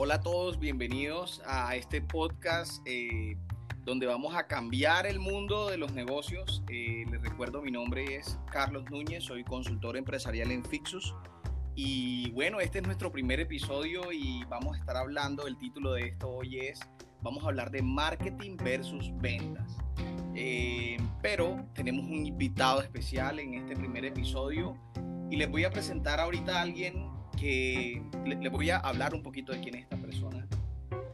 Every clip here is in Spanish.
Hola a todos, bienvenidos a este podcast eh, donde vamos a cambiar el mundo de los negocios. Eh, les recuerdo, mi nombre es Carlos Núñez, soy consultor empresarial en Fixus. Y bueno, este es nuestro primer episodio y vamos a estar hablando, el título de esto hoy es, vamos a hablar de marketing versus ventas. Eh, pero tenemos un invitado especial en este primer episodio y les voy a presentar ahorita a alguien que les voy a hablar un poquito de quién es esta persona.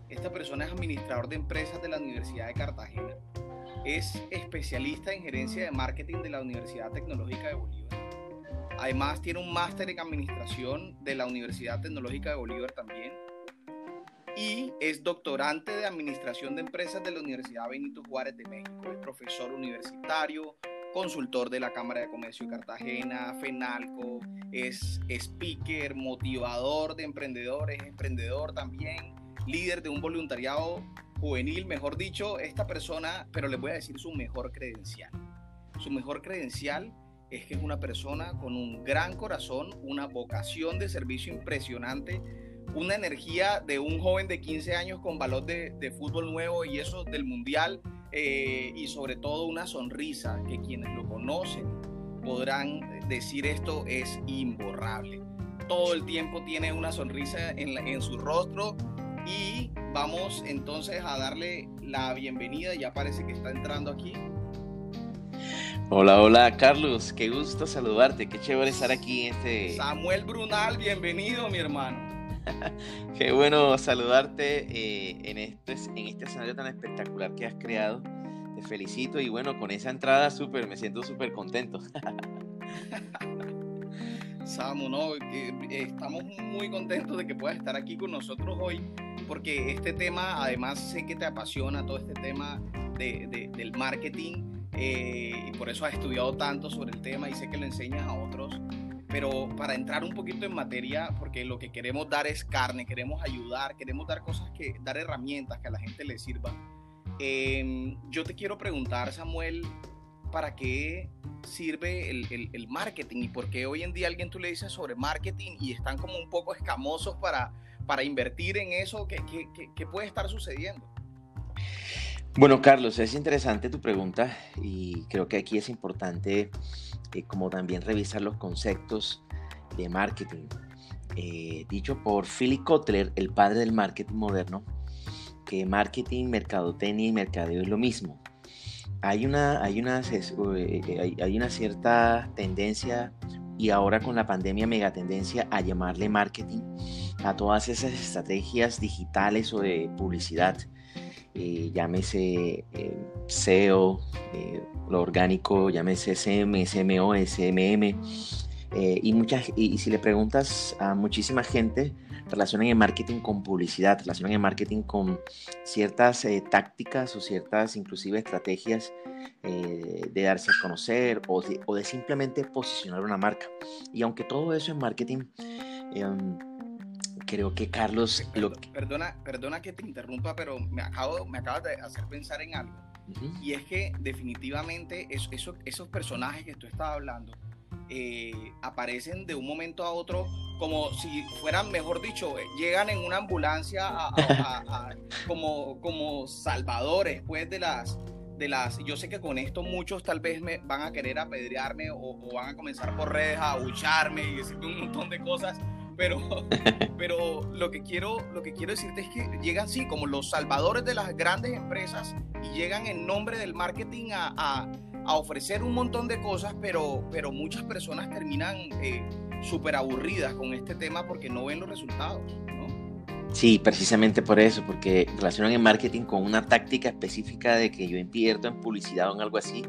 Esta persona es administrador de empresas de la Universidad de Cartagena. Es especialista en gerencia de marketing de la Universidad Tecnológica de Bolívar. Además tiene un máster en administración de la Universidad Tecnológica de Bolívar también. Y es doctorante de administración de empresas de la Universidad Benito Juárez de México. Es profesor universitario, consultor de la Cámara de Comercio de Cartagena, FENALCO, es speaker, motivador de emprendedores, emprendedor también, líder de un voluntariado juvenil, mejor dicho, esta persona, pero les voy a decir su mejor credencial. Su mejor credencial es que es una persona con un gran corazón, una vocación de servicio impresionante, una energía de un joven de 15 años con valor de, de fútbol nuevo y eso del mundial eh, y sobre todo una sonrisa que quienes lo conocen podrán decir esto es imborrable. Todo el tiempo tiene una sonrisa en, en su rostro y vamos entonces a darle la bienvenida, ya parece que está entrando aquí. Hola, hola Carlos, qué gusto saludarte, qué chévere estar aquí este... Samuel Brunal, bienvenido mi hermano. Qué bueno saludarte eh, en, este, en este escenario tan espectacular que has creado. Te felicito y bueno, con esa entrada súper, me siento súper contento. Samu, no, estamos muy contentos de que puedas estar aquí con nosotros hoy, porque este tema, además sé que te apasiona todo este tema de, del marketing eh, y por eso has estudiado tanto sobre el tema y sé que lo enseñas a otros pero para entrar un poquito en materia, porque lo que queremos dar es carne, queremos ayudar, queremos dar cosas que, dar herramientas que a la gente le sirvan. Em, yo te quiero preguntar, Samuel, ¿para qué sirve el, el, marketing y por qué hoy en día alguien tú le dices sobre marketing y están como un poco escamosos para, para invertir en eso? ¿Qué, qué, qué puede estar sucediendo? Bueno, Carlos, es interesante tu pregunta y creo que aquí es importante eh, como también revisar los conceptos de marketing. Eh, dicho por Philip Kotler, el padre del marketing moderno, que marketing, mercadotecnia y mercadeo es lo mismo. Hay una, hay una, eh, hay una cierta tendencia y ahora con la pandemia mega tendencia a llamarle marketing a todas esas estrategias digitales o de publicidad eh, llámese eh, SEO, eh, lo orgánico, llámese SM, SMO, SMM. y, muchas, y, si le preguntas a muchísima gente, relacionan el marketing con publicidad, relacionan el marketing con ciertas tácticas o ciertas inclusive estrategias de darse a conocer o de, o de, simplemente posicionar una marca. Y aunque todo eso es marketing, em, creo que Carlos... Lo... Perdona, perdona que te interrumpa, pero me, acabo, me acabas de hacer pensar en algo. Y es que definitivamente esos personajes que tú estabas hablando eh, aparecen de un momento a otro como si fueran, mejor dicho, eh, llegan en una ambulancia como, como salvadores pues de las, de las, yo sé que con esto muchos tal vez me van a querer apedrearme o, o van a comenzar por redes a abucharme y decirme un montón de cosas, pero, pero lo, que quiero, lo que quiero decirte es que llegan, sí, como los salvadores de las grandes empresas y llegan en nombre del marketing a, a, a ofrecer un montón de cosas, pero, pero muchas personas terminan eh, súper aburridas con este tema porque no ven los resultados. ¿no? Sí, precisamente por eso, porque relacionan el marketing con una táctica específica de que yo invierto en publicidad o en algo así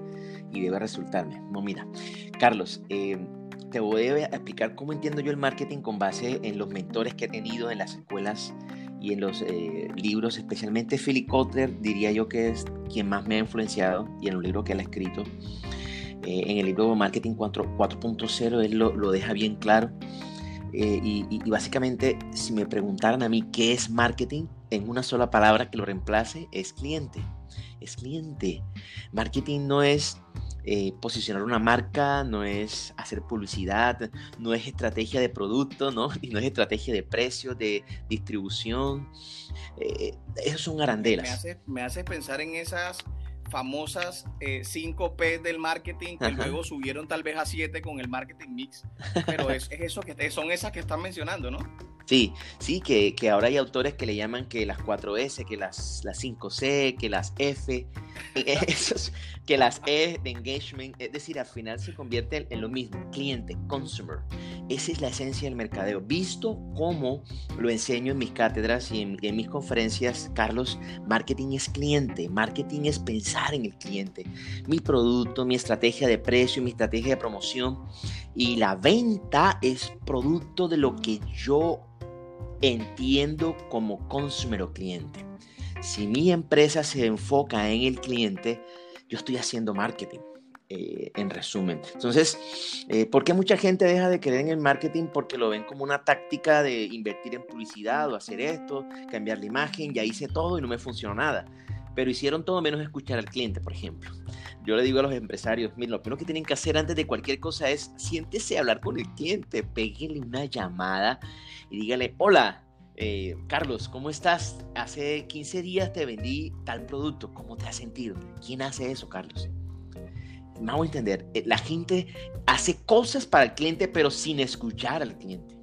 y debe resultarme. No, mira, Carlos, eh, te voy a explicar cómo entiendo yo el marketing con base en los mentores que he tenido en las escuelas y en los eh, libros, especialmente Philip Kotler, diría yo que es quien más me ha influenciado y en un libro que él ha escrito. Eh, en el libro Marketing 4.0 él lo, deja bien claro. Eh, y, y, básicamente, si me preguntaran a mí qué es marketing, en una sola palabra que lo reemplace, es cliente. Es cliente. Marketing no es eh, posicionar una marca, no es hacer publicidad, no es estrategia de producto, ¿no? Y no es estrategia de precio, de distribución. Eh, eso son arandelas. Me hace, me hace pensar en esas famosas 5 eh, P del marketing que luego subieron tal vez a 7 con el marketing mix. Pero es, eso que son esas que están mencionando, ¿no? Sí, sí, que, que, ahora hay autores que le llaman que las 4S, que las, las 5C, que las F, que las E de engagement, es decir, al final se convierte en lo mismo, cliente, consumer. Esa es la esencia del mercadeo. Visto como lo enseño en mis cátedras y en, en mis conferencias, Carlos, marketing es cliente, marketing es pensar en el cliente. Mi producto, mi estrategia de precio, mi estrategia de promoción y la venta es producto de lo que yo entiendo como consumer o cliente. Si mi empresa se enfoca en el cliente, yo estoy haciendo marketing. Eh, en resumen. Entonces, eh, ¿por qué mucha gente deja de creer en el marketing? Porque lo ven como una táctica de invertir en publicidad o hacer esto, cambiar la imagen, ya hice todo y no me funcionó nada. Pero hicieron todo menos escuchar al cliente, por ejemplo. Yo le digo a los empresarios, miren, lo primero que tienen que hacer antes de cualquier cosa es siéntese a hablar con el cliente, péguenle una llamada y dígale, hola, eh, Carlos, ¿cómo estás? Hace 15 días te vendí tal producto, ¿cómo te has sentido? ¿Quién hace eso, Carlos? Vamos a entender, eh, la gente hace cosas para el cliente, pero sin escuchar al cliente.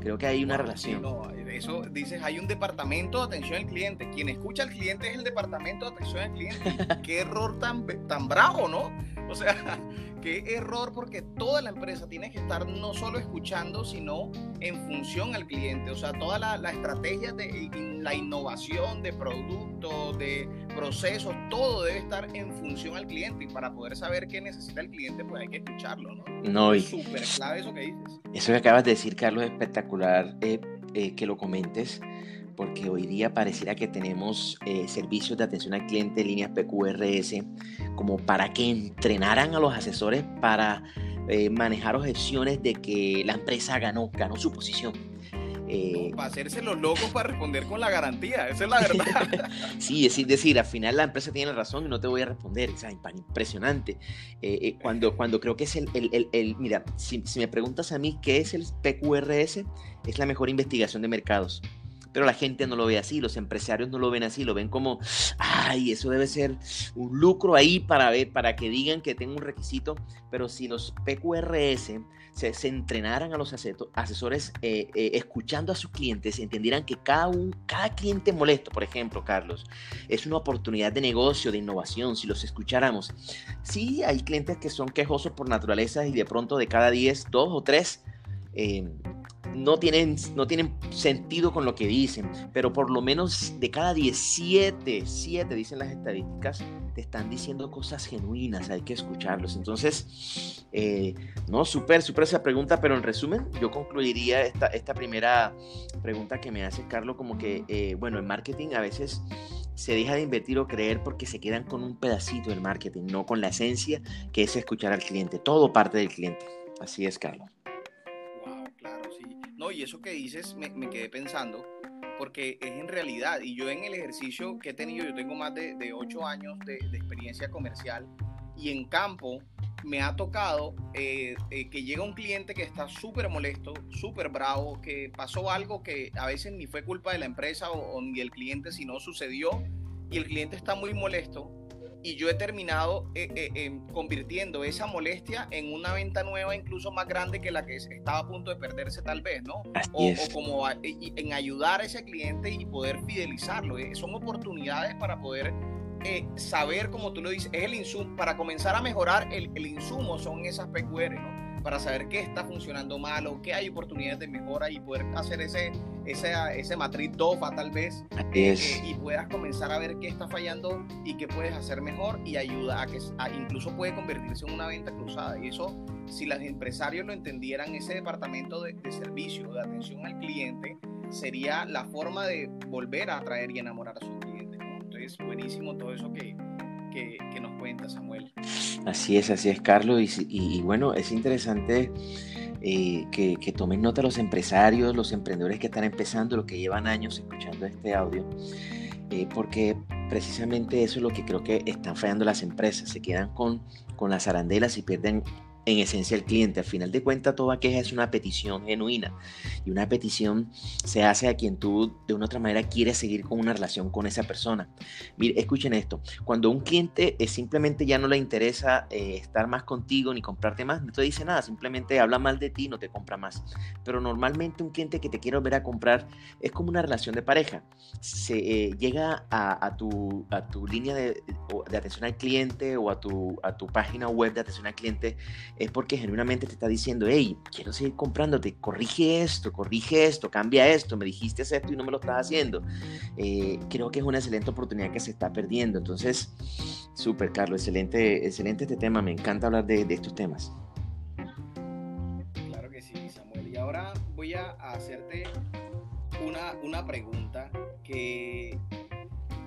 Creo que hay una relación. no, eso dices, hay un departamento de atención al cliente. Quien escucha al cliente es el departamento de atención al cliente. Qué error tan, tan bravo, ¿no? O sea, qué error porque toda la empresa tiene que estar no solo escuchando, sino en función al cliente. O sea, toda la, la estrategia de la innovación de productos, de procesos, todo debe estar en función al cliente. Y para poder saber qué necesita el cliente, pues hay que escucharlo, ¿no? No, y súper clave eso que dices. Eso que acabas de decir, Carlos, es espectacular eh, eh, que lo comentes porque hoy día pareciera que tenemos eh, servicios de atención al cliente, líneas PQRS, como para que entrenaran a los asesores para eh, manejar objeciones de que la empresa ganó, ganó su posición. Eh, para hacerse los locos para responder con la garantía, esa es la verdad. sí, es decir, al final la empresa tiene razón y no te voy a responder, es impresionante. cuando, cuando creo que es el, el, el, mira, si, si, me preguntas a mí qué es el PQRS, es la mejor investigación de mercados pero la gente no lo ve así, los empresarios no lo ven así, lo ven como, ay, eso debe ser un lucro ahí para ver, para que digan que tengo un requisito, pero si los PQRS se, entrenaran a los asesores eh, eh, escuchando a sus clientes, entendieran que cada, un, cada cliente molesto, por ejemplo, Carlos, es una oportunidad de negocio, de innovación, si los escucháramos. Sí, hay clientes que son quejosos por naturaleza y de pronto de cada 10, dos o tres eh, no tienen, no tienen sentido con lo que dicen, pero por lo menos de cada 17, 7 dicen las estadísticas, te están diciendo cosas genuinas, hay que escucharlos. Entonces, eh, no, súper, súper esa pregunta, pero en resumen, yo concluiría esta, esta primera pregunta que me hace Carlos, como que, eh, bueno, en marketing a veces se deja de invertir o creer porque se quedan con un pedacito del marketing, no con la esencia que es escuchar al cliente, todo parte del cliente. Así es, Carlos. Y eso que dices me, quedé pensando, porque es en realidad, y yo en el ejercicio que he tenido, yo tengo más de, de 8 años de, experiencia comercial, y en campo me ha tocado eh, eh, que llega un cliente que está súper molesto, súper bravo, que pasó algo que a veces ni fue culpa de la empresa o, o ni del cliente, sino sucedió, y el cliente está muy molesto y yo he terminado eh, eh, em, convirtiendo esa molestia en una venta nueva incluso más grande que la que estaba a punto de perderse tal vez, ¿no? O, como en ayudar a ese cliente y poder fidelizarlo. Eh, son oportunidades para poder saber, como tú lo dices, es el insumo, para comenzar a mejorar el, el insumo son esas PQR, ¿no? Para saber qué está funcionando mal o qué hay oportunidades de mejora y poder hacer ese, ese, ese matriz DOFA tal vez eh, y puedas comenzar a ver qué está fallando y qué puedes hacer mejor y ayuda a que incluso puede convertirse en una venta cruzada. Y eso si los empresarios lo entendieran ese departamento de, servicio de atención al cliente sería la forma de volver a atraer y enamorar a sus clientes entonces buenísimo todo eso que, que, nos cuenta Samuel. Así es, así es, Carlos. Y, bueno, es interesante eh, que, que, tomen nota los empresarios, los emprendedores que están empezando, los que llevan años escuchando este audio. eh, porque precisamente eso es lo que creo que están fallando las empresas, se quedan con, con las arandelas y pierden en esencia el cliente. Al final de cuentas, toda queja es una petición genuina y una petición se hace a quien tú de una otra manera quieres seguir con una relación con esa persona. Mire, escuchen esto, cuando un cliente es simplemente ya no le interesa eh, estar más contigo ni comprarte más, no te dice nada, simplemente habla mal de ti no te compra más. Pero normalmente un cliente que te quiere volver a comprar es como una relación de pareja. Se eh, llega a, tu, a tu línea de, de, atención al cliente o a tu, a tu página web de atención al cliente es porque genuinamente te está diciendo, hey, quiero seguir comprándote, corrige esto, corrige esto, cambia esto, me dijiste esto y no me lo estás haciendo. Eh, creo que es una excelente oportunidad que se está perdiendo. Entonces, súper, Carlos, excelente, excelente este tema, me encanta hablar de, de estos temas. Claro que sí, Samuel. Y ahora voy a hacerte una, una pregunta que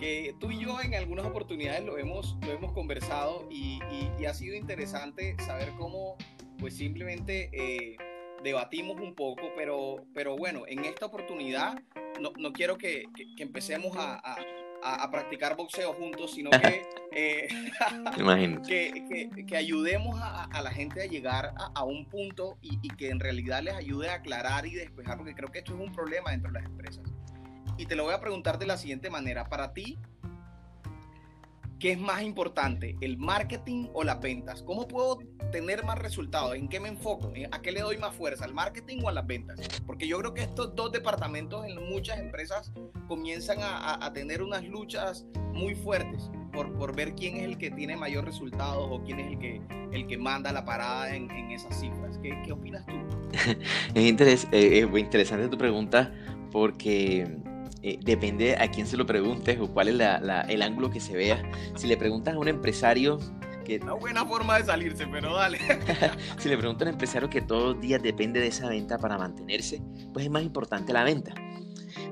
que tú y yo en algunas oportunidades lo hemos, lo hemos conversado y, ha sido interesante saber cómo pues simplemente eh, debatimos un poco, pero, pero bueno, en esta oportunidad no, no quiero que, que, empecemos a, a, a, practicar boxeo juntos, sino que, eh, que, que, ayudemos a, la gente a llegar a, un punto y, y que en realidad les ayude a aclarar y despejar, porque creo que esto es un problema dentro de las empresas y te lo voy a preguntar de la siguiente manera. Para ti, ¿qué es más importante, el marketing o las ventas? ¿Cómo puedo tener más resultados? ¿En qué me enfoco? ¿A qué le doy más fuerza, al marketing o a las ventas? Porque yo creo que estos dos departamentos en muchas empresas comienzan a, tener unas luchas muy fuertes por, por, ver quién es el que tiene mayor resultados o quién es el que, el que manda la parada en, esas cifras. ¿Qué, ¿Qué, opinas tú? es, eh, es interesante tu pregunta porque eh, depende a quién se lo preguntes o cuál es el ángulo que se vea. Si le preguntas a un empresario que... Una buena forma de salirse, pero dale. si le preguntas a un empresario que todos los días depende de esa venta para mantenerse, pues es más importante la venta.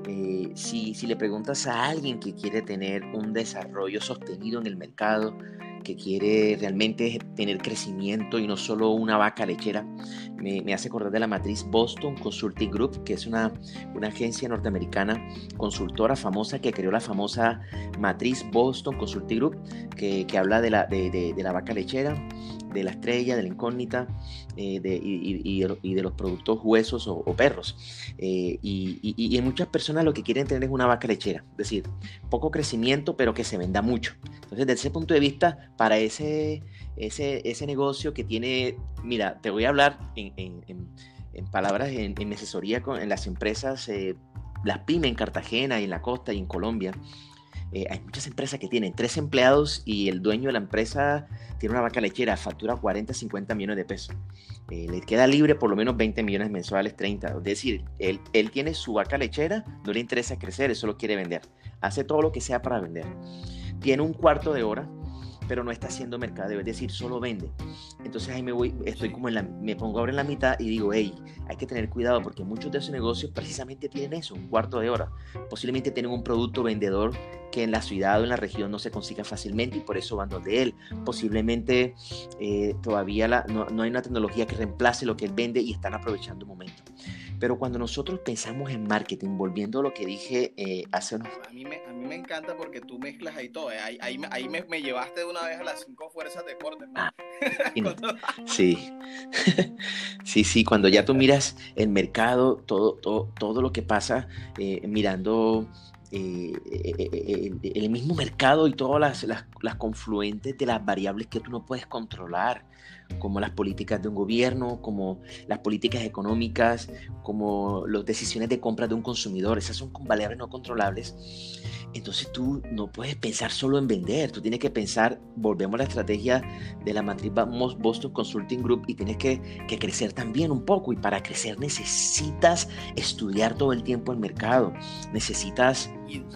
Eh, si, si le preguntas a alguien que quiere tener un desarrollo sostenido en el mercado, que quiere realmente tener crecimiento y no solo una vaca lechera. Me, hace acordar de la matriz Boston Consulting Group, que es una, una agencia norteamericana consultora famosa que creó la famosa matriz Boston Consulting Group, que, que habla de la, de, de, la vaca lechera, de la estrella, de la incógnita eh, de, y, de los productos huesos o, perros. Eh, y, y, muchas personas lo que quieren tener es una vaca lechera, es decir, poco crecimiento, pero que se venda mucho. Entonces, desde ese punto de vista, para ese, ese, ese negocio que tiene, mira, te voy a hablar en, en, en, palabras en, en, asesoría con, en las empresas, eh, las pymes en Cartagena y en la costa y en Colombia. Eh, hay muchas empresas que tienen tres empleados y el dueño de la empresa tiene una vaca lechera, factura 40, 50 millones de pesos. Eh, le queda libre por lo menos 20 millones mensuales, 30. Es decir, él, él tiene su vaca lechera, no le interesa crecer, él solo quiere vender. Hace todo lo que sea para vender. Tiene un cuarto de hora pero no está haciendo mercadeo, es decir, solo vende. Entonces ahí me voy, estoy como en la, me pongo ahora en la mitad y digo, hey, hay que tener cuidado porque muchos de esos negocios precisamente tienen eso, un cuarto de hora. Posiblemente tienen un producto vendedor que en la ciudad o en la región no se consiga fácilmente y por eso van de él. Posiblemente eh, todavía no, no hay una tecnología que reemplace lo que él vende y están aprovechando un momento. Pero cuando nosotros pensamos en marketing, volviendo a lo que dije eh, hace unos... A mí, me, a mí me encanta porque tú mezclas ahí todo. ¿eh? Ahí, ahí, ahí me, me, llevaste de una vez a las cinco fuerzas de corte. Ah, sí. sí, sí, cuando ya tú miras el mercado, todo, todo, todo lo que pasa, eh, mirando... el, mismo mercado y todas las, las, las, confluentes de las variables que tú no puedes controlar como las políticas de un gobierno, como las políticas económicas, como las decisiones de compra de un consumidor. Esas son variables no controlables. Entonces tú no puedes pensar solo en vender, tú tienes que pensar, volvemos a la estrategia de la matriz Boston Consulting Group y tienes que, que crecer también un poco y para crecer necesitas estudiar todo el tiempo el mercado, necesitas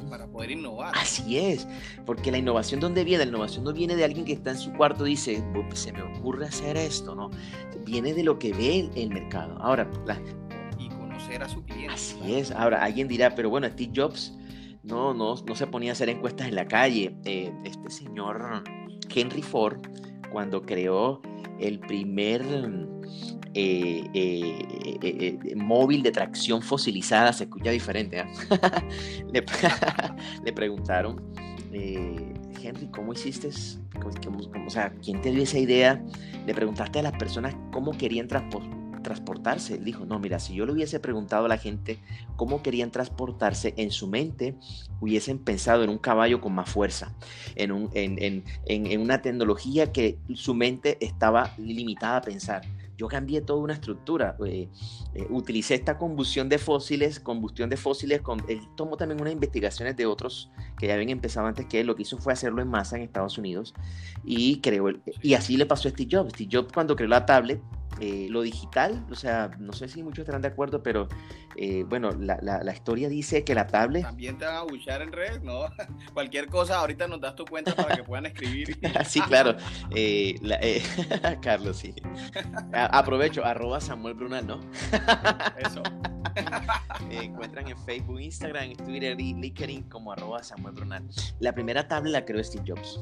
para poder innovar. Así es, porque la innovación, ¿dónde viene? La innovación no viene de alguien que está en su cuarto y dice, se me ocurre hacer esto, ¿no? Viene de lo que ve el, mercado. Ahora, y conocer a su cliente. Así es. Ahora, alguien dirá, pero bueno, Steve Jobs no, no, no se ponía a hacer encuestas en la calle. Eh, este señor Henry Ford, cuando creó el primer móvil de tracción fosilizada, se escucha diferente. ¿ah? le, preguntaron, Henry, ¿cómo hiciste? o sea, ¿quién te dio esa idea? Le preguntaste a las personas cómo querían transportar transportarse. Él dijo, no, mira, si yo le hubiese preguntado a la gente cómo querían transportarse, en su mente hubiesen pensado en un caballo con más fuerza, en, un, en, en, una tecnología que su mente estaba limitada a pensar yo cambié toda una estructura. Eh, eh, utilicé esta combustión de fósiles, combustión de fósiles, con, él tomó también unas investigaciones de otros que ya habían empezado antes que él, lo que hizo fue hacerlo en masa en Estados Unidos y creó, y así le pasó a Steve Jobs. Steve Jobs cuando creó la tablet, eh, lo digital, o sea, no sé si muchos estarán de acuerdo, pero eh, bueno, la, la, historia dice que la tablet... También te van a buchar en red, ¿no? Cualquier cosa, ahorita nos das tu cuenta para que puedan escribir. sí, claro. Eh, Carlos, sí. aprovecho, arroba Samuel Brunal, ¿no? Eso. encuentran en Facebook, Instagram, Twitter y LinkedIn como arroba Samuel Brunal. La primera tablet la creó Steve Jobs.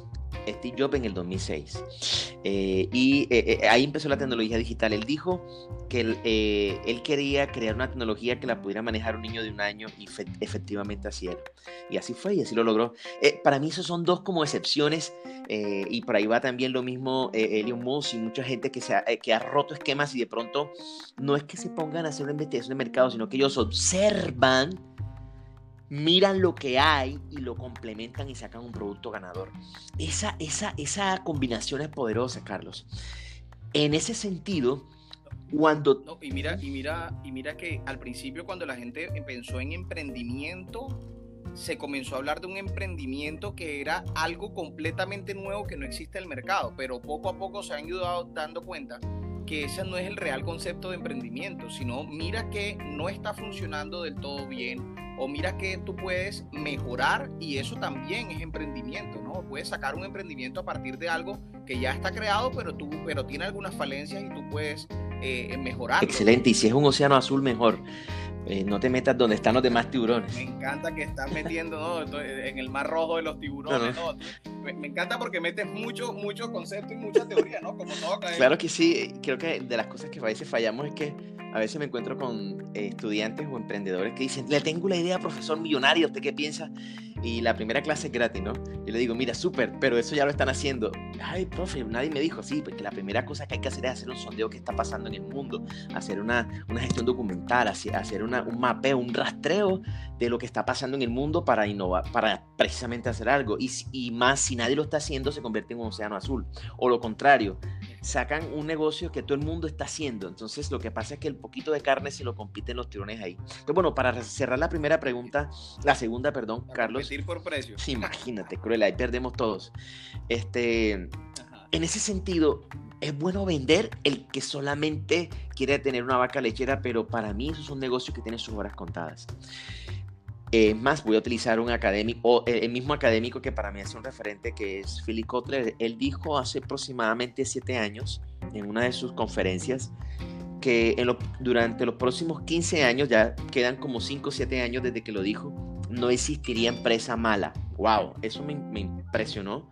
Steve Jobs en el 2006. y ahí empezó la tecnología digital él dijo que él, eh, quería crear una tecnología que la pudiera manejar un niño de un año y efectivamente así era. Y así fue y así lo logró. Eh, para mí esos son dos como excepciones eh, y por ahí va también lo mismo Elon Musk y mucha gente que, se ha, que ha roto esquemas y de pronto no es que se pongan a hacer una investigación de mercado, sino que ellos observan miran lo que hay y lo complementan y sacan un producto ganador. Esa, esa, esa combinación es poderosa, Carlos. En ese sentido, cuando... y, mira, y, mira, y mira que al principio cuando la gente pensó en emprendimiento, se comenzó a hablar de un emprendimiento que era algo completamente nuevo que no existe en el mercado, pero poco a poco se han ido dando cuenta que ese no es el real concepto de emprendimiento, sino mira que no está funcionando del todo bien o mira que tú puedes mejorar y eso también es emprendimiento, ¿no? Puedes sacar un emprendimiento a partir de algo que ya está creado, pero tú pero tiene algunas falencias y tú puedes eh, mejorar. Excelente, y si es un océano azul mejor. Eh, no te metas donde están los demás tiburones. Me encanta que estás metiendo en el mar rojo de los tiburones. Me, encanta porque metes mucho, mucho concepto y mucha teoría, ¿no? Como todo Claro que sí. Creo que de las cosas que a veces fallamos es que a veces me encuentro con eh, estudiantes o emprendedores que dicen, le tengo la idea, profesor millonario, ¿usted qué piensa? Y la primera clase es gratis, ¿no? Yo le digo, mira, súper, pero eso ya lo están haciendo. Ay, profe, nadie me dijo, sí, porque la primera cosa que hay que hacer es hacer un sondeo que está pasando en el mundo, hacer una, una gestión documental, hacer una, un mapeo, un rastreo de lo que está pasando en el mundo para innovar, para precisamente hacer algo. Y, y más, si nadie lo está haciendo, se convierte en un océano azul. O lo contrario, sacan un negocio que todo el mundo está haciendo. Entonces lo que pasa es que el poquito de carne se lo compiten los tirones ahí. Entonces, bueno, para cerrar la primera pregunta, la segunda, perdón, Carlos. por precio. Imagínate, cruel, ahí perdemos todos. Este, en ese sentido, es bueno vender el que solamente quiere tener una vaca lechera, pero para mí eso es un negocio que tiene sus horas contadas. Es más, voy a utilizar un académico, el mismo académico que para mí es un referente, que es Philip Kotler. Él dijo hace aproximadamente siete años, en una de sus conferencias, que durante los próximos 15 años, ya quedan como 5 o 7 años desde que lo dijo, no existiría empresa mala. ¡Wow! Eso me, me impresionó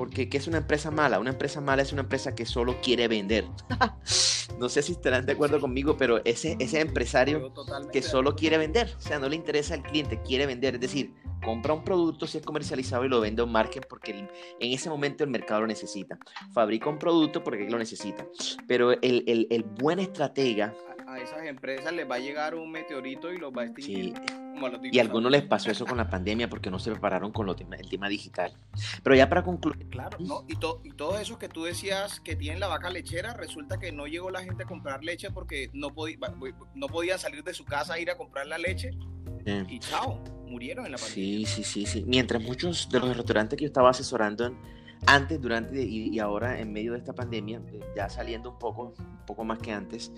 porque ¿qué es una empresa mala? Una empresa mala es una empresa que solo quiere vender. no sé si estarán de acuerdo conmigo, pero ese, ese empresario que solo quiere vender, o sea, no le interesa al cliente, quiere vender, es decir, compra un producto si es comercializado y lo vende a un market porque en ese momento el mercado lo necesita. Fabrica un producto porque lo necesita. Pero el, el, el buen estratega a esas empresas les va a llegar un meteorito y los va a extinguir. Y a algunos les pasó eso con la pandemia porque no se prepararon con lo el tema digital. Pero ya para concluir. Claro, ¿no? Y, y todos esos que tú decías que tienen la vaca lechera, resulta que no llegó la gente a comprar leche porque no, podía, no podían salir de su casa a ir a comprar la leche. Y chao, murieron en la pandemia. Sí, sí, sí, sí. Mientras muchos de los restaurantes que yo estaba asesorando en antes, durante y, ahora en medio de esta pandemia, eh, ya saliendo un poco, un poco más que antes,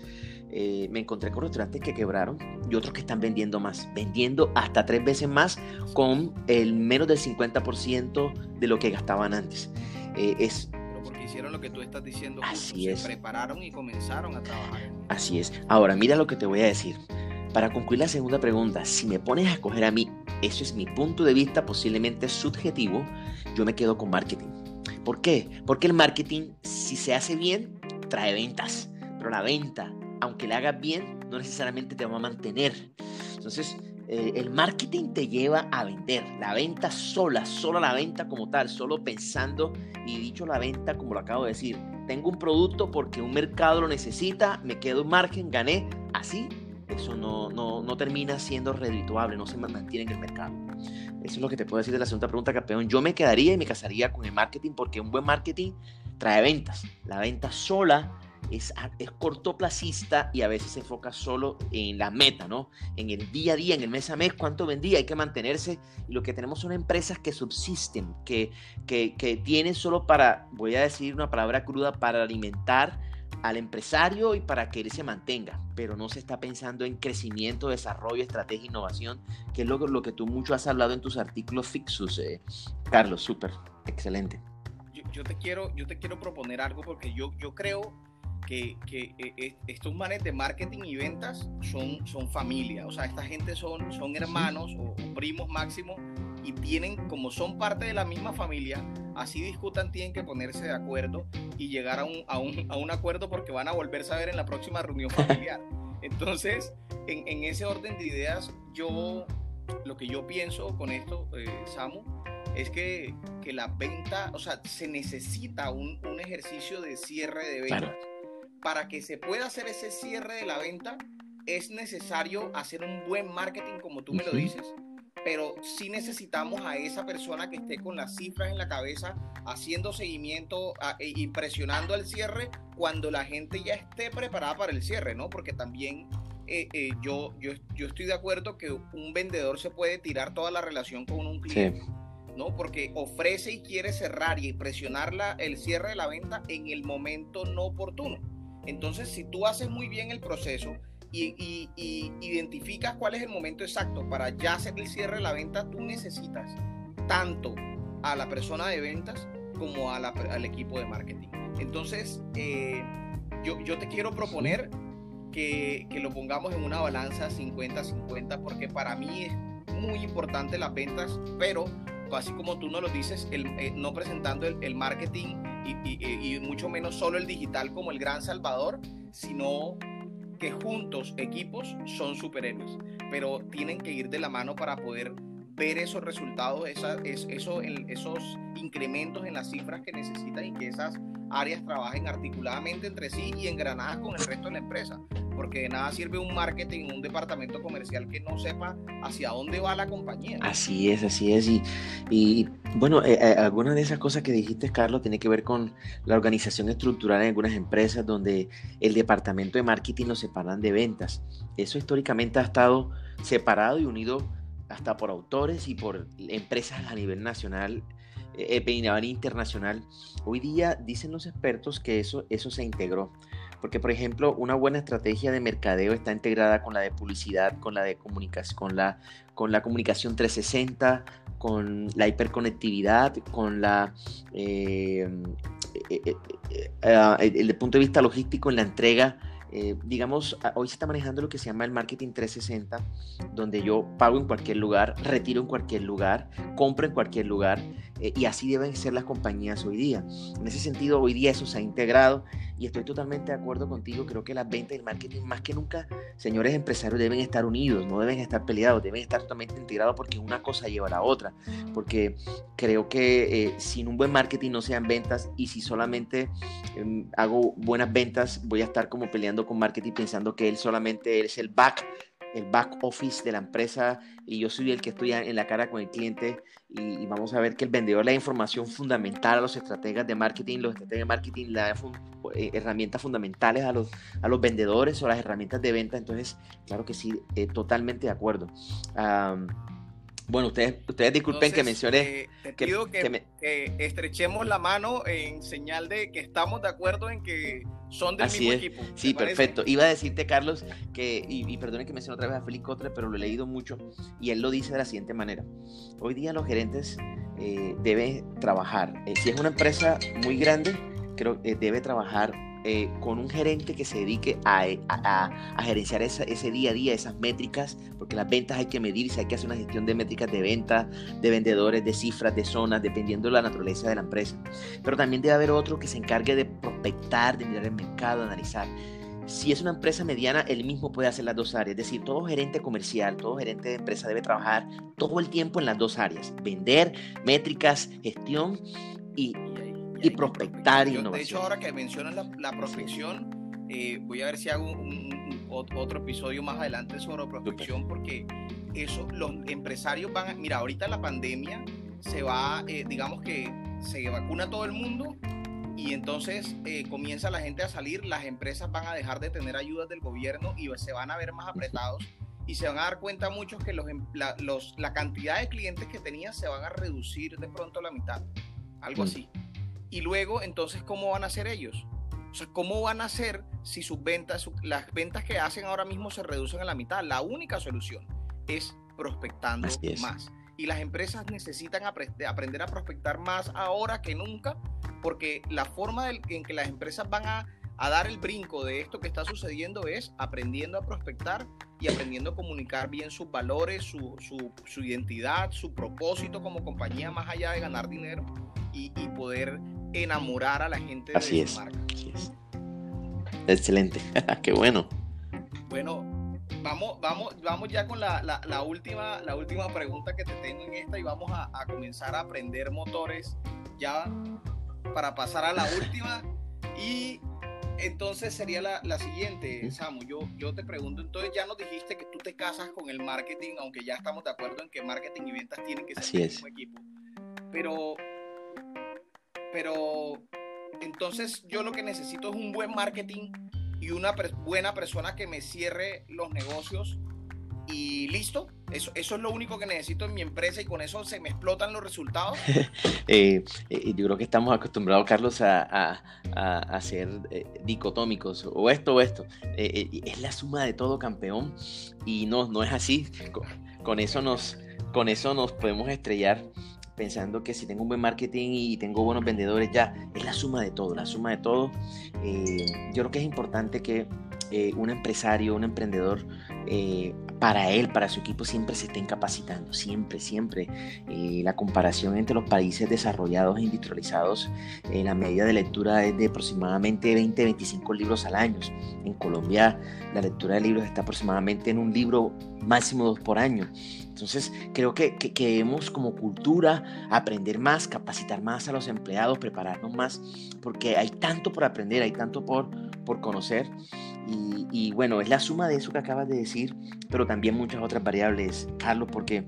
eh, me encontré con restaurantes que quebraron y otros que están vendiendo más, vendiendo hasta tres veces más con el menos del 50% de lo que gastaban antes. Eh, es, Pero porque hicieron lo que tú estás diciendo, así es. se prepararon y comenzaron a trabajar. Así es. Ahora, mira lo que te voy a decir. Para concluir la segunda pregunta, si me pones a escoger a mí, eso es mi punto de vista posiblemente subjetivo, yo me quedo con marketing. ¿Por qué? Porque el marketing, si se hace bien, trae ventas. Pero la venta aunque le hagas bien, no necesariamente te va a mantener. Entonces, eh, el marketing te lleva a vender. La venta sola, solo la venta como tal, solo pensando y dicho la venta como lo acabo de decir. Tengo un producto porque un mercado lo necesita, me quedo un margen, gané. Así, eso no, no, no termina siendo redituable, no se mantiene en el mercado. Eso es lo que te puedo decir de la segunda pregunta, campeón. Yo me quedaría y me casaría con el marketing porque un buen marketing trae ventas. La venta sola es, es cortoplacista y a veces se enfoca solo en la meta, ¿no? En el día a día, en el mes a mes, cuánto vendía, hay que mantenerse. Y lo que tenemos son empresas que subsisten, que, que, que tienen solo para, voy a decir una palabra cruda, para alimentar al empresario y para que él se mantenga, pero no se está pensando en crecimiento, desarrollo, estrategia, innovación, que es lo, lo que tú mucho has hablado en tus artículos fixos, eh, Carlos, súper, excelente. Yo, yo, te quiero, yo te quiero proponer algo porque yo, yo creo que, que eh, eh, estos manes de marketing y ventas son, son familia, o sea, esta gente son, son hermanos o, o primos máximos y tienen, como son parte de la misma familia, así discutan, tienen que ponerse de acuerdo y llegar a un, a un, a un acuerdo porque van a volverse a ver en la próxima reunión familiar. Entonces, en, en, ese orden de ideas, yo, lo que yo pienso con esto, eh, Samu, es que, que, la venta, o sea, se necesita un, un ejercicio de cierre de ventas. Claro para que se pueda hacer ese cierre de la venta, es necesario hacer un buen marketing, como tú me lo dices, pero sí necesitamos a esa persona que esté con las cifras en la cabeza, haciendo seguimiento, e impresionando al cierre cuando la gente ya esté preparada para el cierre, ¿no? Porque también eh, eh, yo, yo, yo, estoy de acuerdo que un vendedor se puede tirar toda la relación con un cliente. Sí. ¿no? Porque ofrece y quiere cerrar y presionar la, el cierre de la venta en el momento no oportuno. Entonces, si tú haces muy bien el proceso y, y, identificas cuál es el momento exacto para ya hacer el cierre de la venta, tú necesitas tanto a la persona de ventas como a la, al equipo de marketing. Entonces, eh, yo, yo, te quiero proponer que, que, lo pongamos en una balanza 50-50 porque para mí es muy importante las ventas, pero así como tú no lo dices, el, eh, no presentando el, el marketing y, y, mucho menos solo el digital como el gran salvador, sino que juntos, equipos, son superhéroes, pero tienen que ir de la mano para poder ver esos resultados, esa, es, eso, esos incrementos en las cifras que necesitan y que esas áreas trabajen articuladamente entre sí y engranadas con el resto de la empresa porque de nada sirve un marketing, un departamento comercial que no sepa hacia dónde va la compañía. Así es, así es. Y, y bueno, eh, eh, algunas de esas cosas que dijiste, Carlos, tiene que ver con la organización estructural en algunas empresas donde el departamento de marketing lo separan de ventas. Eso históricamente ha estado separado y unido hasta por autores y por empresas a nivel nacional eh, eh internacional. Hoy día dicen los expertos que eso, eso se integró. Porque, por ejemplo, una buena estrategia de mercadeo está integrada con la de publicidad, con la de comunicación, con la, con la comunicación 360, con la hiperconectividad, con la eh, eh, eh, ah, el, punto de vista logístico en la entrega digamos, hoy se está manejando lo que se llama el marketing 360, donde yo pago en cualquier lugar, retiro en cualquier lugar, compro en cualquier lugar, eh, y así deben ser las compañías hoy día. En ese sentido, hoy día eso se ha integrado y estoy totalmente de acuerdo contigo. Creo que las ventas y el marketing, más que nunca, señores empresarios, deben estar unidos, no deben estar peleados, deben estar totalmente integrados porque una cosa lleva a la otra. Porque creo que eh, sin un buen marketing no sean ventas y si solamente eh, hago buenas ventas, voy a estar como peleando con marketing pensando que él solamente es el back, el back office de la empresa y yo soy el que estoy en la cara con el cliente y, vamos a ver que el vendedor la información fundamental a los estrategas de marketing, los estrategas de marketing la fun, eh, herramientas fundamentales a los, a los vendedores o las herramientas de venta, entonces claro que sí, eh, totalmente de acuerdo. Bueno, ustedes, ustedes disculpen Entonces, que mencione. Eh, te pido que, que, me... que, estrechemos la mano en señal de que estamos de acuerdo en que son del Así mismo es. equipo. Sí, perfecto. Iba a decirte, Carlos, que, y, y perdone que mencioné otra vez a Félix Kotler, pero lo he leído mucho, y él lo dice de la siguiente manera. Hoy día los gerentes eh, deben trabajar. Eh, si es una empresa muy grande, creo que eh, debe trabajar eh, con un gerente que se dedique a, a, gerenciar esa, ese día a día, esas métricas, porque las ventas hay que medirse, hay que hacer una gestión de métricas de venta, de vendedores, de cifras, de zonas, dependiendo de la naturaleza de la empresa. Pero también debe haber otro que se encargue de prospectar, de mirar el mercado, analizar. si es una empresa mediana, él mismo puede hacer las dos áreas. Es decir, todo gerente comercial, todo gerente de empresa debe trabajar todo el tiempo en las dos áreas. Vender, métricas, gestión y, y, prospectar De hecho, ahora que mencionas la, prospección, eh, voy a ver si hago un, otro episodio más adelante sobre prospección, porque eso, los empresarios van a, mira, ahorita la pandemia se va, eh, digamos que se vacuna todo el mundo y entonces eh, comienza la gente a salir, las empresas van a dejar de tener ayudas del gobierno y se van a ver más apretados y se van a dar cuenta muchos que los, em, la, los, la cantidad de clientes que tenían se van a reducir de pronto a la mitad, algo así. Y luego, entonces, ¿cómo van a hacer ellos? O sea, ¿cómo van a hacer si sus ventas, las ventas que hacen ahora mismo se reducen a la mitad? La única solución es prospectando más. Y las empresas necesitan aprender a prospectar más ahora que nunca, porque la forma en que las empresas van a, dar el brinco de esto que está sucediendo es aprendiendo a prospectar y aprendiendo a comunicar bien sus valores, su, identidad, su propósito como compañía, más allá de ganar dinero y, y poder enamorar a la gente así de su es, marca. Así es. Excelente, qué bueno. Bueno, vamos, vamos, vamos ya con la, la, última, la última pregunta que te tengo en esta y vamos a, a, comenzar a aprender motores ya para pasar a la última. Y entonces sería la, la, siguiente, Samu. Yo, yo te pregunto, entonces ya nos dijiste que tú te casas con el marketing, aunque ya estamos de acuerdo en que marketing y ventas tienen que ser el mismo equipo. Pero pero entonces yo lo que necesito es un buen marketing y una buena persona que me cierre los negocios y listo. Eso, eso es lo único que necesito en mi empresa y con eso se me explotan los resultados. Eh, eh, yo creo que estamos acostumbrados, Carlos, a, a, ser eh, dicotómicos, o esto o esto. es la suma de todo, campeón, y no, no es así. con, eso, nos, con eso nos podemos estrellar pensando que si tengo un buen marketing y tengo buenos vendedores, ya es la suma de todo, la suma de todo. Eh, yo creo que es importante que eh, un empresario, un emprendedor, eh, para él, para su equipo, siempre se estén capacitando, siempre, siempre. la comparación entre los países desarrollados e industrializados, la media de lectura es de aproximadamente 20, 25 libros al año. En Colombia, la lectura de libros está aproximadamente en un libro máximo dos por año. Entonces, creo que, que, como cultura aprender más, capacitar más a los empleados, prepararnos más, porque hay tanto por aprender, hay tanto por, por conocer. Y, bueno, es la suma de eso que acabas de decir, pero también muchas otras variables, Carlos, porque,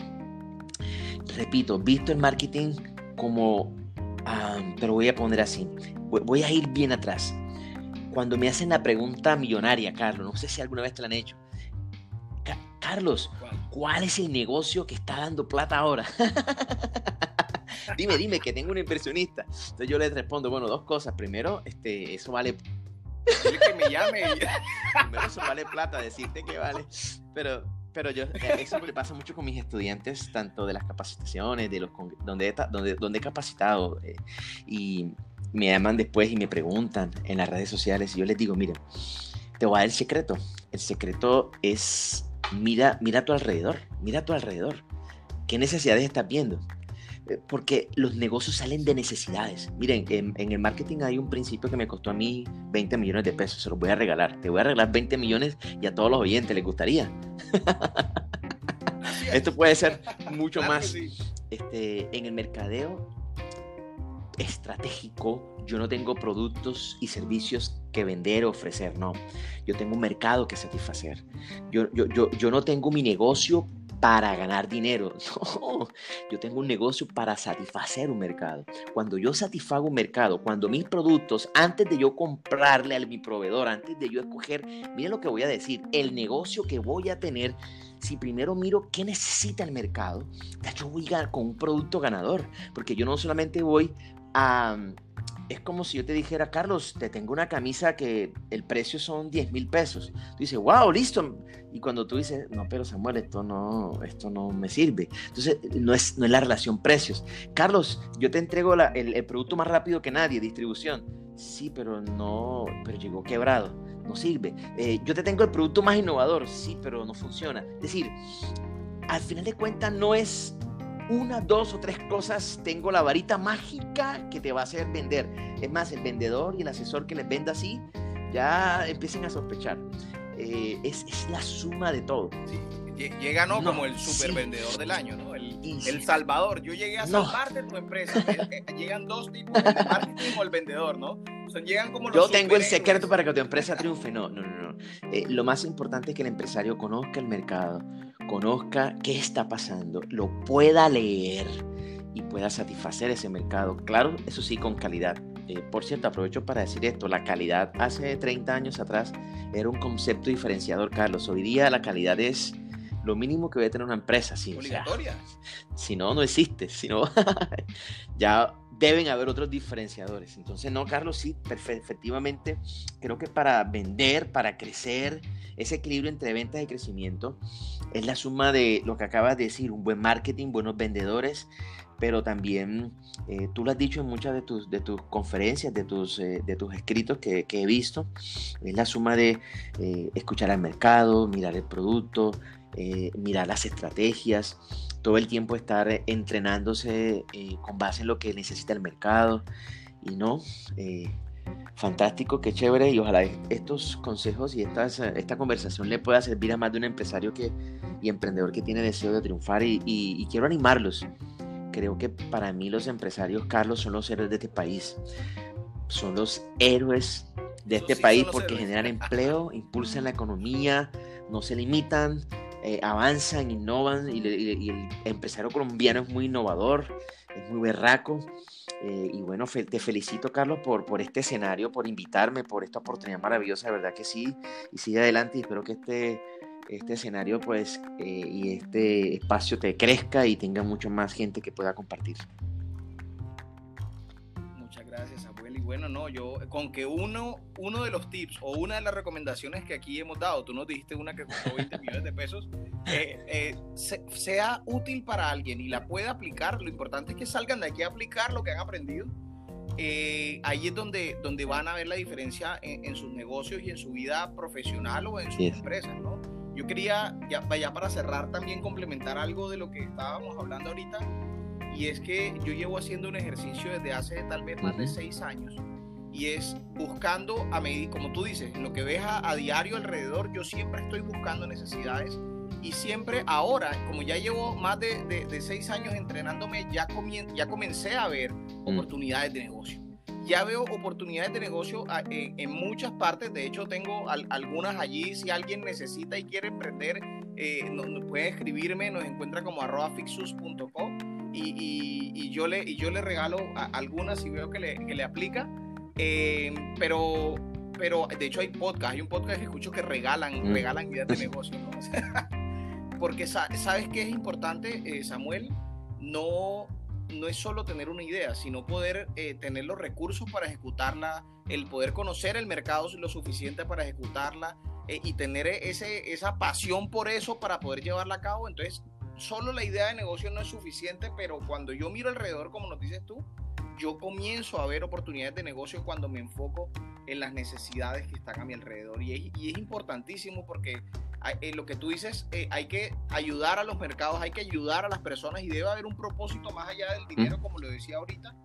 repito, visto el marketing como, pero voy a poner así, voy a ir bien atrás. Cuando me hacen la pregunta millonaria, Carlos, no sé si alguna vez te la han hecho, Carlos, ¿cuál es el negocio que está dando plata ahora? dime, dime, que tengo un inversionista. Entonces yo le respondo, bueno, dos cosas. Primero, este, eso vale... que me llame. Primero, eso vale plata, decirte que vale. Pero, pero yo, eso me pasa mucho con mis estudiantes, tanto de las capacitaciones, de los donde, he, donde, donde he capacitado. Eh, y me llaman después y me preguntan en las redes sociales y yo les digo, miren, te voy a dar el secreto. El secreto es mira, mira a tu alrededor, mira a tu alrededor. ¿Qué necesidades estás viendo? Eh, porque los negocios salen de necesidades. Miren, en, el marketing hay un principio que me costó a mí 20 millones de pesos. Se los voy a regalar. Te voy a regalar 20 millones y a todos los oyentes les gustaría. Esto puede ser mucho más. Este, en el mercadeo estratégico, yo no tengo productos y servicios que vender o ofrecer, no. Yo tengo un mercado que satisfacer. Yo, yo, yo, yo no tengo mi negocio para ganar dinero. No, yo tengo un negocio para satisfacer un mercado. Cuando yo satisfago un mercado, cuando mis productos, antes de yo comprarle a mi proveedor, antes de yo escoger, miren lo que voy a decir, el negocio que voy a tener, si primero miro qué necesita el mercado, yo voy a con un producto ganador, porque yo no solamente voy es como si yo te dijera, Carlos, te tengo una camisa que el precio son 10 mil pesos. Tú dices, wow, listo. Y cuando tú dices, no, pero Samuel, esto no, esto no me sirve. Entonces, no es, no es la relación precios. Carlos, yo te entrego el, producto más rápido que nadie, distribución. Sí, pero no, pero llegó quebrado. No sirve. Eh, yo te tengo el producto más innovador. Sí, pero no funciona. Es decir, al final de cuentas no es una, dos o tres cosas, tengo la varita mágica que te va a hacer vender. Es más, el vendedor y el asesor que les venda así, ya empiecen a sospechar. Eh, es, la suma de todo. llega no, como el super vendedor del año, ¿no? El, Salvador. Yo llegué a salvar de tu empresa. Eh, eh, llegan dos tipos, el marketing o el vendedor, ¿no? llegan como Yo tengo el secreto para que tu empresa triunfe. No, no, no. no. lo más importante es que el empresario conozca el mercado, conozca qué está pasando, lo pueda leer y pueda satisfacer ese mercado. Claro, eso sí, con calidad. Eh, por cierto, aprovecho para decir esto, la calidad hace 30 años atrás era un concepto diferenciador, Carlos. Hoy día la calidad es lo mínimo que debe tener una empresa. Si, si no, no existe. Si no, ya deben haber otros diferenciadores. Entonces, no, Carlos, sí, efectivamente, creo que para vender, para crecer, ese equilibrio entre ventas y crecimiento es la suma de lo que acabas de decir, un buen marketing, buenos vendedores, pero también eh, tú lo has dicho en muchas de tus, de tus conferencias, de tus, eh, de tus escritos que, he visto, es la suma de eh, escuchar al mercado, mirar el producto, mirar las estrategias, todo el tiempo estar entrenándose con base en lo que necesita el mercado y no. fantástico, qué chévere y ojalá estos consejos y estas, esta conversación le pueda servir a más de un empresario que, y emprendedor que tiene deseo de triunfar y quiero animarlos creo que para mí los empresarios, Carlos, son los héroes de este país. Son los héroes de este país porque generan empleo, impulsan la economía, no se limitan, eh, avanzan, innovan y, el empresario colombiano es muy innovador, es muy berraco. Eh, y bueno, te felicito, Carlos, por, por este escenario, por invitarme, por esta oportunidad maravillosa, de verdad que sí. Y sigue adelante y espero que este este escenario pues eh, y este espacio te crezca y tenga mucho más gente que pueda compartir. Bueno, no, yo con que uno, uno de los tips o una de las recomendaciones que aquí hemos dado, tú nos dijiste una que costó 20 millones de pesos, eh, eh, sea útil para alguien y la pueda aplicar, lo importante es que salgan de aquí a aplicar lo que han aprendido. ahí es donde, donde van a ver la diferencia en, sus negocios y en su vida profesional o en sus empresas, ¿no? Yo quería, ya, para cerrar, también complementar algo de lo que estábamos hablando ahorita, y es que yo llevo haciendo un ejercicio desde hace tal vez más de seis años, y es buscando a medida, como tú dices, lo que ves a, diario alrededor, yo siempre estoy buscando necesidades, y siempre ahora, como ya llevo más de, de, seis años entrenándome, ya, ya comencé a ver mm. oportunidades de negocio ya veo oportunidades de negocio ah, en, muchas partes. De hecho, tengo algunas allí. Si alguien necesita y quiere emprender, eh, nos, puede escribirme. Nos encuentra como arroba fixus.com y, y, yo le, y yo le regalo algunas si veo que le, que le aplica. Eh, pero, pero de hecho hay podcast. Hay un podcast que escucho que regalan, mm. regalan ideas de negocio. Porque sabes que es importante, eh, Samuel, no no es solo tener una idea, sino poder eh, tener los recursos para ejecutarla, el poder conocer el mercado lo suficiente para ejecutarla eh, y tener ese, esa pasión por eso para poder llevarla a cabo. Entonces, solo la idea de negocio no es suficiente, pero cuando yo miro alrededor, como nos dices tú, yo comienzo a ver oportunidades de negocio cuando me enfoco en las necesidades que están a mi alrededor. Y es, y es importantísimo porque eh, lo que tú dices, eh, hay que ayudar a los mercados, hay que ayudar a las personas y debe haber un propósito más allá del dinero, como lo decía ahorita.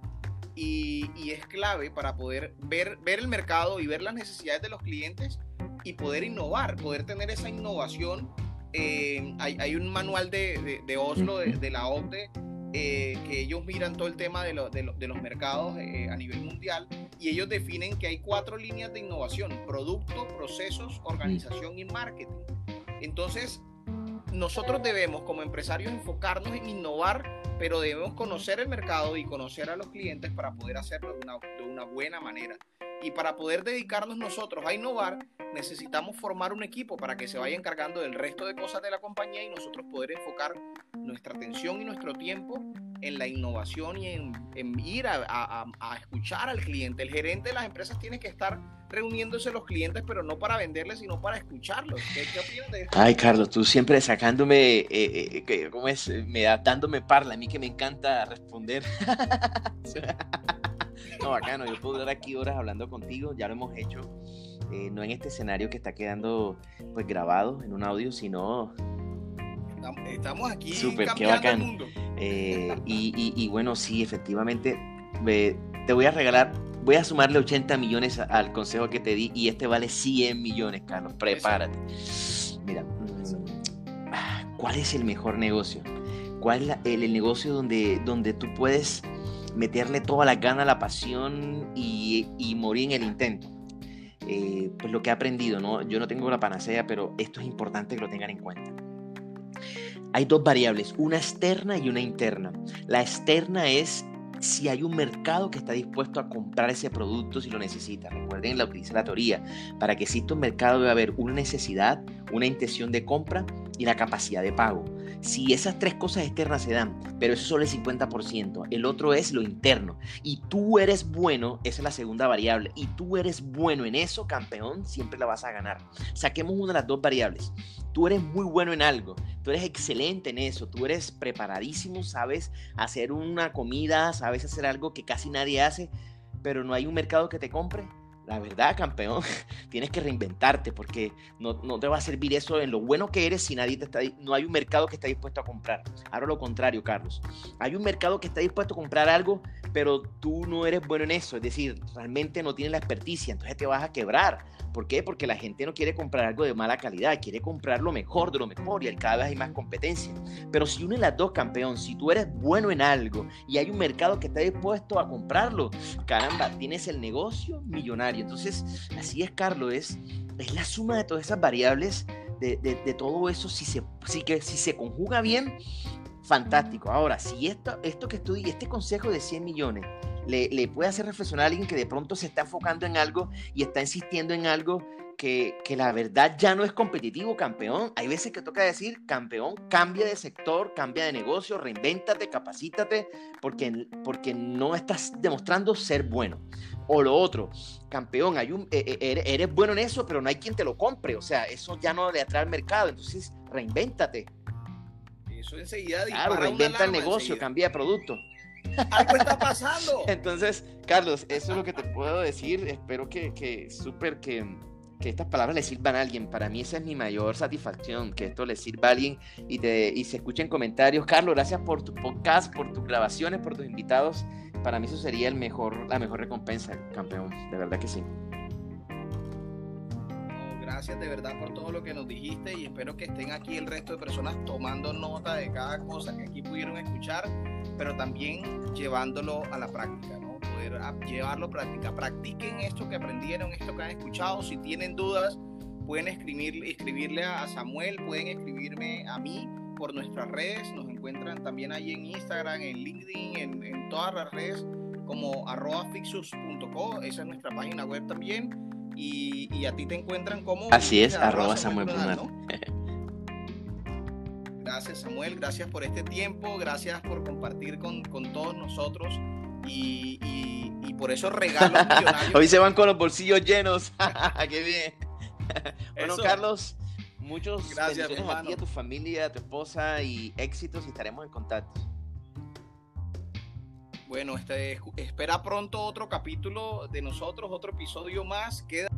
Y, y, es clave para poder ver, ver el mercado y ver las necesidades de los clientes y poder innovar, poder tener esa innovación. Eh, hay, hay, un manual de, de, Oslo, de, de, la OCDE, que ellos miran todo el tema de, de, los mercados a nivel mundial y ellos definen que hay cuatro líneas de innovación, producto, procesos, organización y marketing. Entonces, nosotros debemos como empresarios enfocarnos en innovar, pero debemos conocer el mercado y conocer a los clientes para poder hacerlo de una, de una buena manera. Y para poder dedicarnos nosotros a innovar, necesitamos formar un equipo para que se vaya encargando del resto de cosas de la compañía y nosotros poder enfocar nuestra atención y nuestro tiempo en la innovación y en, ir a, escuchar al cliente. El gerente de las empresas tiene que estar reuniéndose los clientes, pero no para venderles, sino para escucharlos. ¿Qué, opinas de Ay, Carlos, tú siempre sacándome, eh, eh, ¿cómo es? Me da, dándome parla, a mí que me encanta responder. No, bacano, yo puedo estar aquí horas hablando contigo, ya lo hemos hecho, eh, no en este escenario que está quedando pues grabado en un audio, sino... Estamos aquí Super, qué bacano. Eh, y, y, bueno, sí, efectivamente, te voy a regalar voy a sumarle 80 millones al consejo que te di y este vale 100 millones, Carlos. Prepárate. Mira, ¿cuál es el mejor negocio? ¿Cuál es el, negocio donde, donde tú puedes meterle toda la gana, la pasión y, morir en el intento? Eh, pues lo que he aprendido, ¿no? Yo no tengo la panacea, pero esto es importante que lo tengan en cuenta. Hay dos variables, una externa y una interna. La externa es si hay un mercado que está dispuesto a comprar ese producto si lo necesita. Recuerden, la utiliza la teoría. Para que exista un mercado debe haber una necesidad, una intención de compra y la capacidad de pago. Si esas tres cosas externas se dan, pero eso solo el 50%, el otro es lo interno. Y tú eres bueno, esa es la segunda variable, y tú eres bueno en eso, campeón, siempre la vas a ganar. Saquemos una de las dos variables. Tú eres muy bueno en algo, tú eres excelente en eso, tú eres preparadísimo, sabes hacer una comida, sabes hacer algo que casi nadie hace, pero no hay un mercado que te compre la verdad, campeón, tienes que reinventarte porque no, te va a servir eso en lo bueno que eres si nadie te está, no hay un mercado que está dispuesto a comprar. Ahora lo contrario, Carlos. Hay un mercado que está dispuesto a comprar algo, pero tú no eres bueno en eso, es decir, realmente no tienes la experticia, entonces te vas a quebrar. ¿Por qué? Porque la gente no quiere comprar algo de mala calidad, quiere comprar lo mejor de lo mejor y cada vez hay más competencia. Pero si unes las dos, campeón, si tú eres bueno en algo y hay un mercado que está dispuesto a comprarlo, caramba, tienes el negocio millonario. Entonces, así es, Carlos, es, es la suma de todas esas variables, de, de, todo eso, si se, si, que, si se conjuga bien, fantástico. Ahora, si esto, esto que estoy, este consejo de 100 millones, le, puede hacer reflexionar a alguien que de pronto se está enfocando en algo y está insistiendo en algo que, que, la verdad ya no es competitivo, campeón. Hay veces que toca decir, campeón, cambia de sector, cambia de negocio, reinvéntate, capacítate, porque, porque no estás demostrando ser bueno. O lo otro, campeón, hay un, e, e, eres, bueno en eso, pero no hay quien te lo compre. O sea, eso ya no le atrae al mercado. Entonces, reinvéntate. Eso enseguida. Claro, reinventa el negocio, cambia de producto. Algo está pasando. Entonces, Carlos, eso es lo que te puedo decir. Espero que, que súper que, que estas palabras le sirvan a alguien. Para mí esa es mi mayor satisfacción, que esto le sirva a alguien y, te, y se escuchen comentarios. Carlos, gracias por tu podcast, por tus grabaciones, por tus invitados. Para mí eso sería el mejor, la mejor recompensa, campeón. De verdad que sí gracias de verdad por todo lo que nos dijiste y espero que estén aquí el resto de personas tomando nota de cada cosa que aquí pudieron escuchar, pero también llevándolo a la práctica, ¿no? Poder llevarlo a práctica. Practiquen esto que aprendieron, esto que han escuchado. Si tienen dudas, pueden escribir, escribirle a Samuel, pueden escribirme a mí por nuestras redes. Nos encuentran también ahí en Instagram, en LinkedIn, en, en todas las redes como arroba fixus.co. Esa es nuestra página web también y, a ti te encuentran como... Así es, arroba Samuel, Gracias Samuel, gracias por este tiempo, gracias por compartir con, todos nosotros y, por esos regalos millonarios. Hoy se van con los bolsillos llenos, qué bien. bueno, Carlos, muchos gracias a ti, a tu familia, a tu esposa y éxitos y estaremos en contacto. Bueno, este, espera pronto otro capítulo de nosotros, otro episodio más. Queda